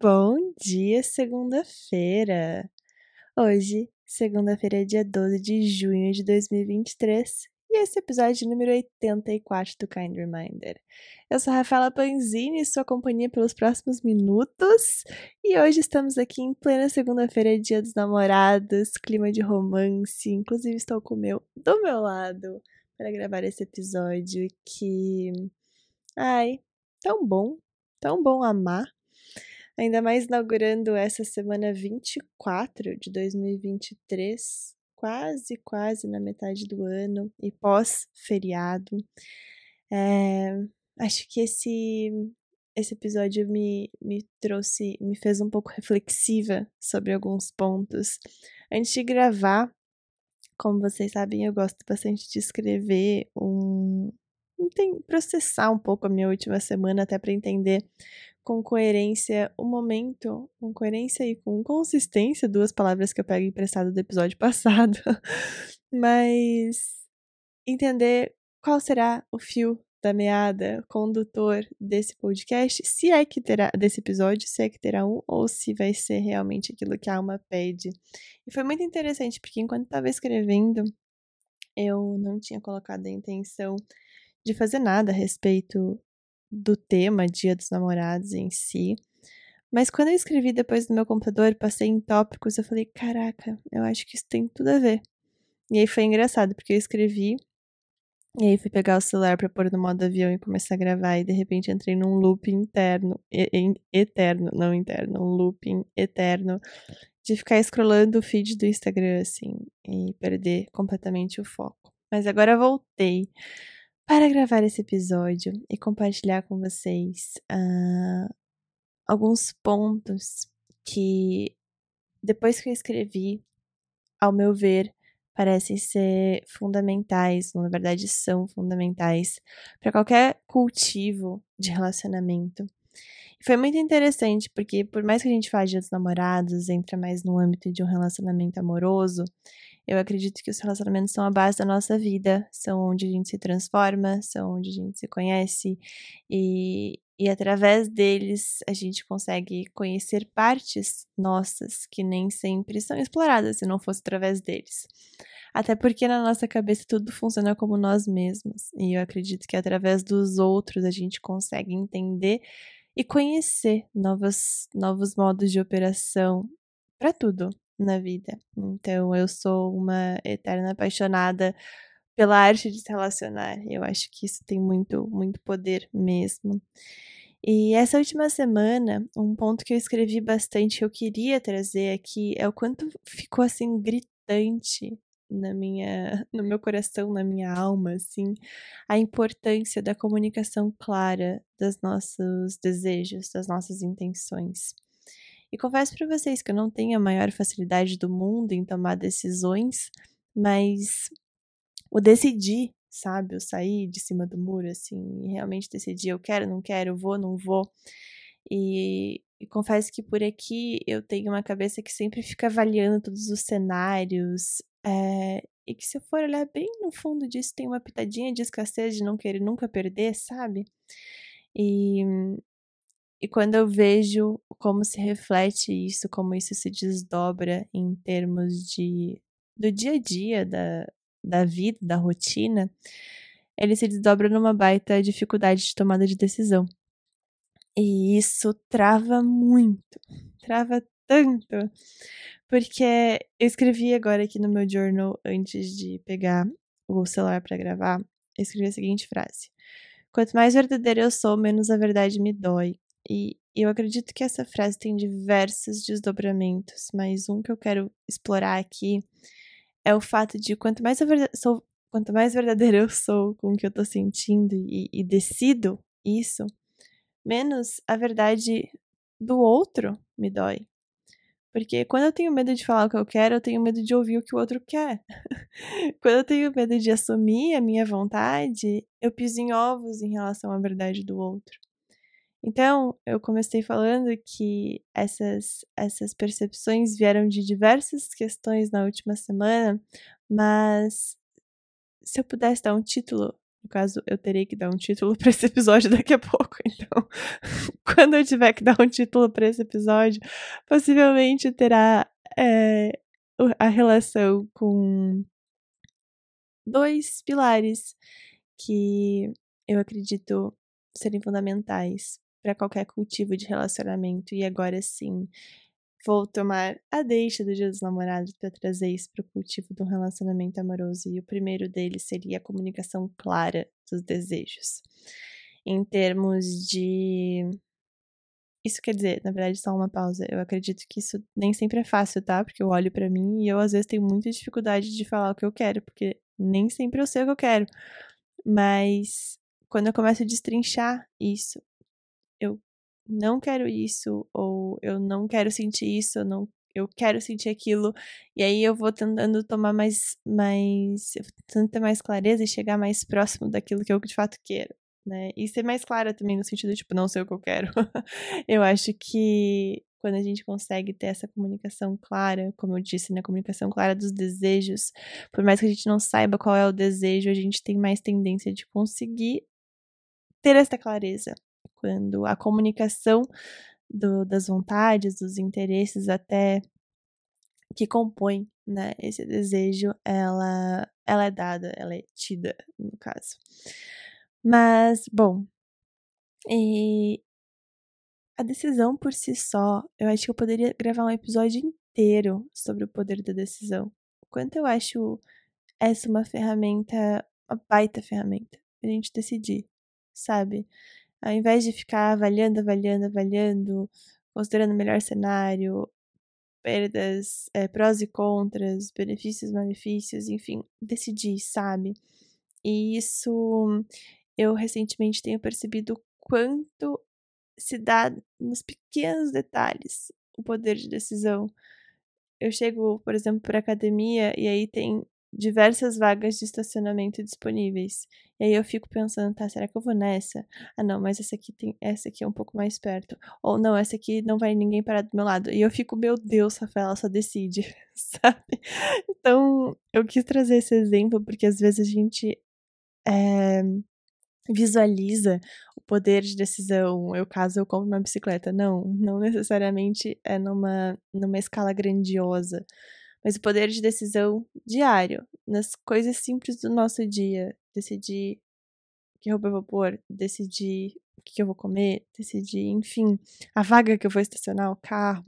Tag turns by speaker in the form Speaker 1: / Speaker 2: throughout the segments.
Speaker 1: bom dia, segunda-feira. Hoje, segunda-feira, dia 12 de junho de 2023, e esse episódio número 84 do Kind Reminder. Eu sou a Rafaela Panzini, sua companhia pelos próximos minutos, e hoje estamos aqui em plena segunda-feira, dia dos namorados, clima de romance, inclusive estou com o meu do meu lado para gravar esse episódio que ai, tão bom, tão bom amar. Ainda mais inaugurando essa semana 24 de 2023, quase, quase na metade do ano e pós-feriado. É, acho que esse, esse episódio me, me trouxe, me fez um pouco reflexiva sobre alguns pontos. Antes de gravar, como vocês sabem, eu gosto bastante de escrever um, processar um pouco a minha última semana até para entender com coerência o momento, com coerência e com consistência, duas palavras que eu pego emprestado do episódio passado, mas entender qual será o fio da meada condutor desse podcast, se é que terá desse episódio, se é que terá um, ou se vai ser realmente aquilo que a alma pede. E foi muito interessante, porque enquanto estava escrevendo, eu não tinha colocado a intenção de fazer nada a respeito do tema Dia dos Namorados em si. Mas quando eu escrevi depois no meu computador, passei em tópicos, eu falei, caraca, eu acho que isso tem tudo a ver. E aí foi engraçado, porque eu escrevi, e aí fui pegar o celular para pôr no modo avião e começar a gravar, e de repente entrei num loop interno, eterno, não interno, um looping eterno, de ficar scrollando o feed do Instagram, assim, e perder completamente o foco. Mas agora voltei para gravar esse episódio e compartilhar com vocês uh, alguns pontos que, depois que eu escrevi, ao meu ver, parecem ser fundamentais, na verdade são fundamentais, para qualquer cultivo de relacionamento. Foi muito interessante, porque por mais que a gente fale dos namorados, entra mais no âmbito de um relacionamento amoroso, eu acredito que os relacionamentos são a base da nossa vida, são onde a gente se transforma, são onde a gente se conhece e, e através deles a gente consegue conhecer partes nossas que nem sempre são exploradas se não fosse através deles. Até porque na nossa cabeça tudo funciona como nós mesmos. E eu acredito que através dos outros a gente consegue entender e conhecer novos, novos modos de operação para tudo, na vida. Então, eu sou uma eterna apaixonada pela arte de se relacionar. Eu acho que isso tem muito, muito poder mesmo. E essa última semana, um ponto que eu escrevi bastante, que eu queria trazer aqui, é o quanto ficou assim gritante na minha, no meu coração, na minha alma, assim, a importância da comunicação clara dos nossos desejos, das nossas intenções. E confesso para vocês que eu não tenho a maior facilidade do mundo em tomar decisões, mas o decidir, sabe? O sair de cima do muro, assim, realmente decidir, eu quero, não quero, vou, não vou. E, e confesso que por aqui eu tenho uma cabeça que sempre fica avaliando todos os cenários, é, e que se eu for olhar bem no fundo disso, tem uma pitadinha de escassez de não querer nunca perder, sabe? E e quando eu vejo como se reflete isso, como isso se desdobra em termos de do dia a dia, da, da vida, da rotina, ele se desdobra numa baita dificuldade de tomada de decisão. E isso trava muito, trava tanto, porque eu escrevi agora aqui no meu journal, antes de pegar o celular para gravar, eu escrevi a seguinte frase: Quanto mais verdadeira eu sou, menos a verdade me dói. E eu acredito que essa frase tem diversos desdobramentos, mas um que eu quero explorar aqui é o fato de quanto mais, eu sou, quanto mais verdadeiro eu sou com o que eu tô sentindo e, e decido isso, menos a verdade do outro me dói. Porque quando eu tenho medo de falar o que eu quero, eu tenho medo de ouvir o que o outro quer. quando eu tenho medo de assumir a minha vontade, eu piso em ovos em relação à verdade do outro. Então, eu comecei falando que essas, essas percepções vieram de diversas questões na última semana, mas se eu pudesse dar um título No caso, eu terei que dar um título para esse episódio daqui a pouco. Então, quando eu tiver que dar um título para esse episódio, possivelmente terá é, a relação com dois pilares que eu acredito serem fundamentais para qualquer cultivo de relacionamento. E agora sim, vou tomar a deixa do Dia dos Namorados para trazer isso para o cultivo do relacionamento amoroso. E o primeiro deles seria a comunicação clara dos desejos. Em termos de. Isso quer dizer, na verdade, só uma pausa. Eu acredito que isso nem sempre é fácil, tá? Porque eu olho para mim e eu às vezes tenho muita dificuldade de falar o que eu quero, porque nem sempre eu sei o que eu quero. Mas quando eu começo a destrinchar isso, não quero isso, ou eu não quero sentir isso, eu não eu quero sentir aquilo, e aí eu vou tentando tomar mais, mais, tentando ter mais clareza e chegar mais próximo daquilo que eu de fato quero, né? E ser mais clara também no sentido de, tipo, não sei o que eu quero. eu acho que quando a gente consegue ter essa comunicação clara, como eu disse, na né, comunicação clara dos desejos, por mais que a gente não saiba qual é o desejo, a gente tem mais tendência de conseguir ter essa clareza quando a comunicação do, das vontades, dos interesses até que compõem né, esse desejo, ela, ela é dada, ela é tida, no caso. Mas, bom, e a decisão por si só, eu acho que eu poderia gravar um episódio inteiro sobre o poder da decisão. O quanto eu acho essa uma ferramenta, uma baita ferramenta, a gente decidir, sabe? Ao invés de ficar avaliando, avaliando, avaliando, considerando o melhor cenário, perdas, é, prós e contras, benefícios, malefícios, enfim, decidir, sabe? E isso eu recentemente tenho percebido quanto se dá nos pequenos detalhes o poder de decisão. Eu chego, por exemplo, para academia e aí tem diversas vagas de estacionamento disponíveis. E aí eu fico pensando, tá, será que eu vou nessa? Ah, não, mas essa aqui tem, essa aqui é um pouco mais perto. Ou não, essa aqui não vai ninguém parar do meu lado. E eu fico, meu Deus, Rafaela, só decide, sabe? Então, eu quis trazer esse exemplo porque às vezes a gente é, visualiza o poder de decisão. Eu caso eu compro uma bicicleta. Não, não necessariamente é numa, numa escala grandiosa mas o poder de decisão diário, nas coisas simples do nosso dia. Decidir que roupa eu vou pôr, decidir o que eu vou comer, decidir, enfim, a vaga que eu vou estacionar o carro.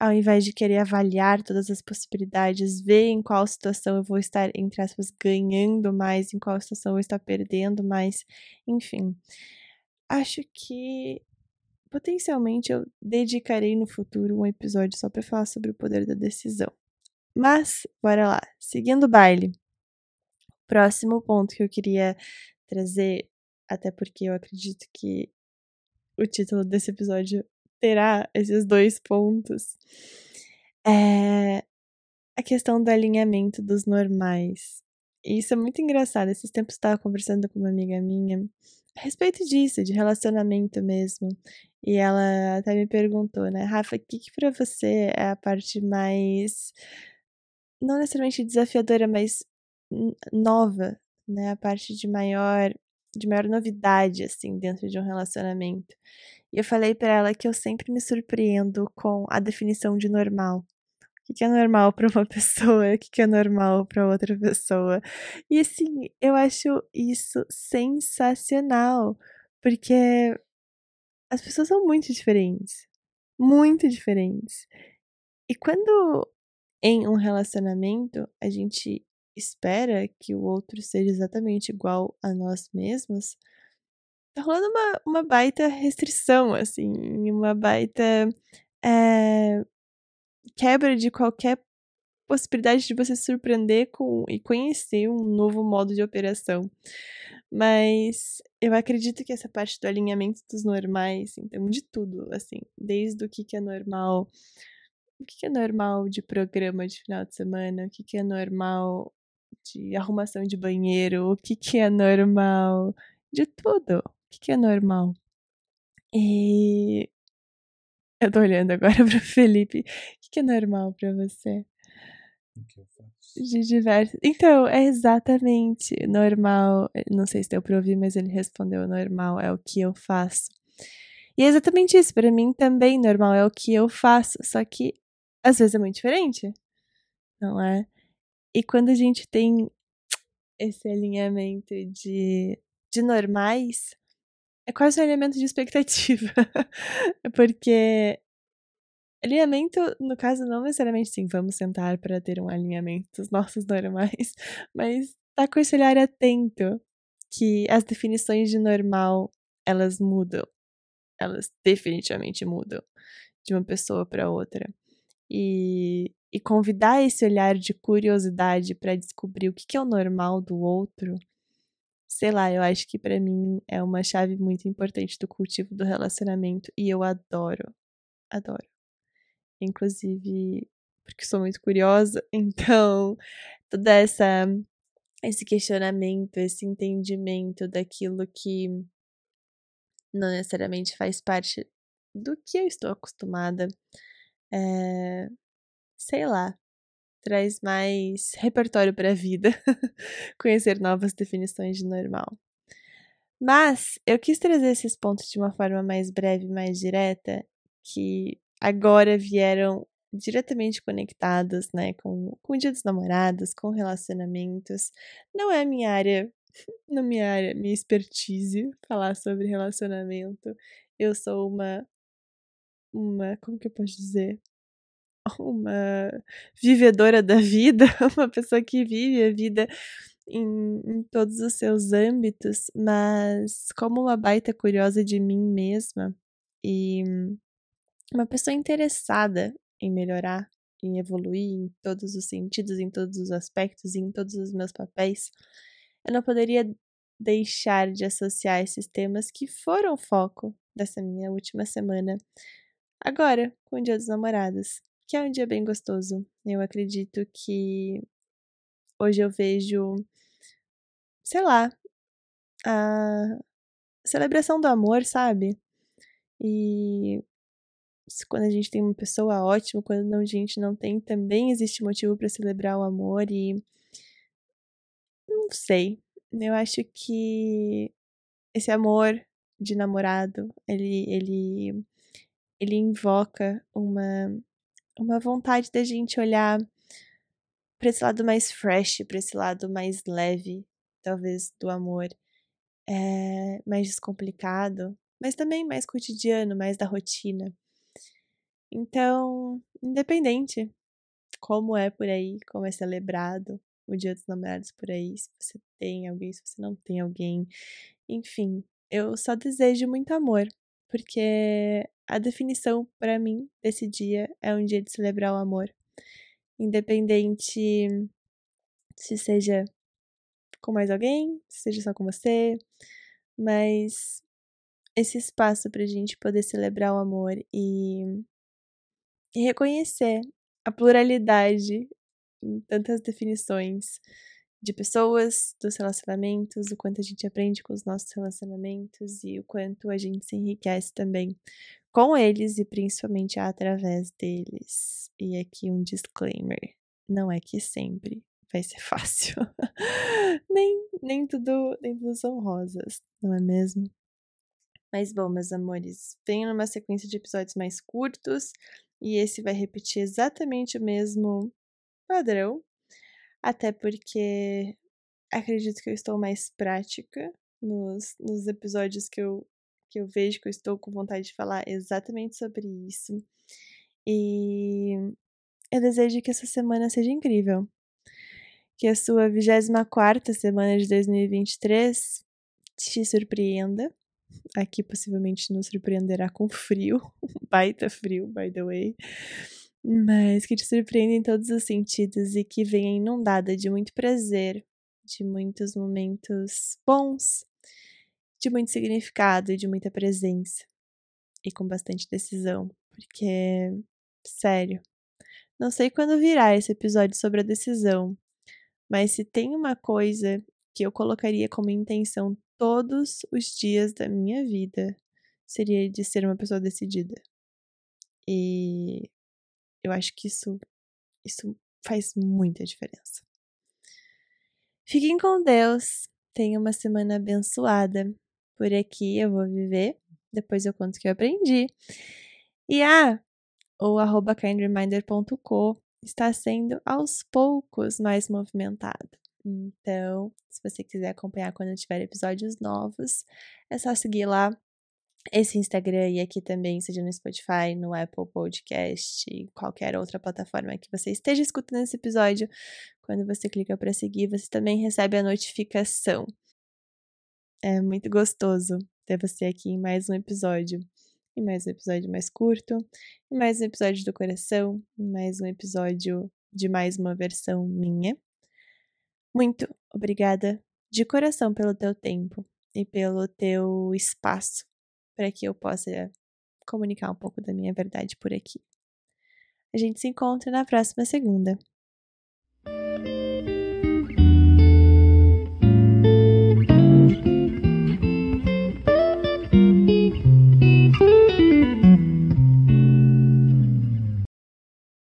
Speaker 1: Ao invés de querer avaliar todas as possibilidades, ver em qual situação eu vou estar, entre aspas, ganhando mais, em qual situação eu vou estar perdendo mais, enfim. Acho que potencialmente eu dedicarei no futuro um episódio só para falar sobre o poder da decisão. Mas, bora lá. Seguindo o baile. Próximo ponto que eu queria trazer, até porque eu acredito que o título desse episódio terá esses dois pontos, é a questão do alinhamento dos normais. E isso é muito engraçado. Esses tempos eu estava conversando com uma amiga minha a respeito disso, de relacionamento mesmo. E ela até me perguntou, né, Rafa, o que, que para você é a parte mais não necessariamente desafiadora, mas nova, né? A parte de maior, de maior novidade, assim, dentro de um relacionamento. E eu falei para ela que eu sempre me surpreendo com a definição de normal. O que é normal para uma pessoa, o que é normal para outra pessoa. E assim, eu acho isso sensacional, porque as pessoas são muito diferentes. Muito diferentes. E quando em um relacionamento, a gente espera que o outro seja exatamente igual a nós mesmos, tá rolando uma, uma baita restrição, assim, uma baita é, quebra de qualquer possibilidade de você se surpreender com e conhecer um novo modo de operação. Mas eu acredito que essa parte do alinhamento dos normais, então, de tudo, assim, desde o que, que é normal o que é normal de programa de final de semana, o que é normal de arrumação de banheiro, o que é normal de tudo, o que é normal. E eu tô olhando agora pro Felipe, o que é normal para você?
Speaker 2: O que eu faço?
Speaker 1: de diversos. Então, é exatamente normal. Não sei se deu pra ouvir, mas ele respondeu: normal é o que eu faço. E é exatamente isso. Para mim também normal é o que eu faço. Só que às vezes é muito diferente. Não é? E quando a gente tem esse alinhamento de, de normais, é quase um alinhamento de expectativa. Porque alinhamento, no caso, não necessariamente sim, vamos sentar para ter um alinhamento dos nossos normais, mas tá com esse olhar atento que as definições de normal elas mudam. Elas definitivamente mudam de uma pessoa para outra. E, e convidar esse olhar de curiosidade para descobrir o que, que é o normal do outro sei lá, eu acho que para mim é uma chave muito importante do cultivo do relacionamento e eu adoro, adoro. Inclusive, porque sou muito curiosa, então toda essa esse questionamento, esse entendimento daquilo que não necessariamente faz parte do que eu estou acostumada, é, sei lá, traz mais repertório para a vida, conhecer novas definições de normal. Mas eu quis trazer esses pontos de uma forma mais breve, mais direta, que agora vieram diretamente conectados, né, com, com o dia dos namorados, com relacionamentos. Não é minha área, não minha área, minha expertise falar sobre relacionamento. Eu sou uma, uma, como que eu posso dizer? uma vivedora da vida, uma pessoa que vive a vida em, em, todos os seus âmbitos, mas como uma baita curiosa de mim mesma e uma pessoa interessada em melhorar, em evoluir em todos os sentidos, em todos os aspectos em todos os meus papéis, eu não poderia deixar de associar esses temas que foram o foco dessa minha última semana, agora com o Dia dos Namorados que é um dia bem gostoso. Eu acredito que hoje eu vejo, sei lá, a celebração do amor, sabe? E quando a gente tem uma pessoa ótima, quando a gente não tem, também existe motivo para celebrar o amor e não sei. Eu acho que esse amor de namorado, ele ele ele invoca uma uma vontade da gente olhar para esse lado mais fresh, para esse lado mais leve, talvez, do amor, é, mais descomplicado, mas também mais cotidiano, mais da rotina. Então, independente como é por aí, como é celebrado o Dia dos Namorados por aí, se você tem alguém, se você não tem alguém, enfim, eu só desejo muito amor, porque a definição para mim desse dia é um dia de celebrar o amor, independente se seja com mais alguém, se seja só com você, mas esse espaço para a gente poder celebrar o amor e, e reconhecer a pluralidade em tantas definições de pessoas, dos relacionamentos, o quanto a gente aprende com os nossos relacionamentos e o quanto a gente se enriquece também com eles e principalmente através deles. E aqui um disclaimer: não é que sempre vai ser fácil. nem, nem, tudo, nem tudo são rosas, não é mesmo? Mas bom, meus amores, venho numa sequência de episódios mais curtos e esse vai repetir exatamente o mesmo padrão até porque acredito que eu estou mais prática nos, nos episódios que eu, que eu vejo que eu estou com vontade de falar exatamente sobre isso. E eu desejo que essa semana seja incrível. Que a sua 24 semana de 2023 te surpreenda. Aqui possivelmente nos surpreenderá com frio, baita frio, by the way mas que te surpreenda em todos os sentidos e que venha inundada de muito prazer, de muitos momentos bons, de muito significado e de muita presença. E com bastante decisão, porque, sério, não sei quando virá esse episódio sobre a decisão, mas se tem uma coisa que eu colocaria como intenção todos os dias da minha vida, seria de ser uma pessoa decidida. E eu acho que isso, isso faz muita diferença. Fiquem com Deus. Tenha uma semana abençoada. Por aqui eu vou viver. Depois eu conto o que eu aprendi. E ah, o arroba kindreminder.co está sendo aos poucos mais movimentado. Então, se você quiser acompanhar quando tiver episódios novos, é só seguir lá esse Instagram e aqui também, seja no Spotify, no Apple Podcast, qualquer outra plataforma que você esteja escutando esse episódio. Quando você clica para seguir, você também recebe a notificação. É muito gostoso ter você aqui em mais um episódio. E mais um episódio mais curto, e mais um episódio do coração, e mais um episódio de mais uma versão minha. Muito obrigada de coração pelo teu tempo e pelo teu espaço para que eu possa comunicar um pouco da minha verdade por aqui. A gente se encontra na próxima segunda.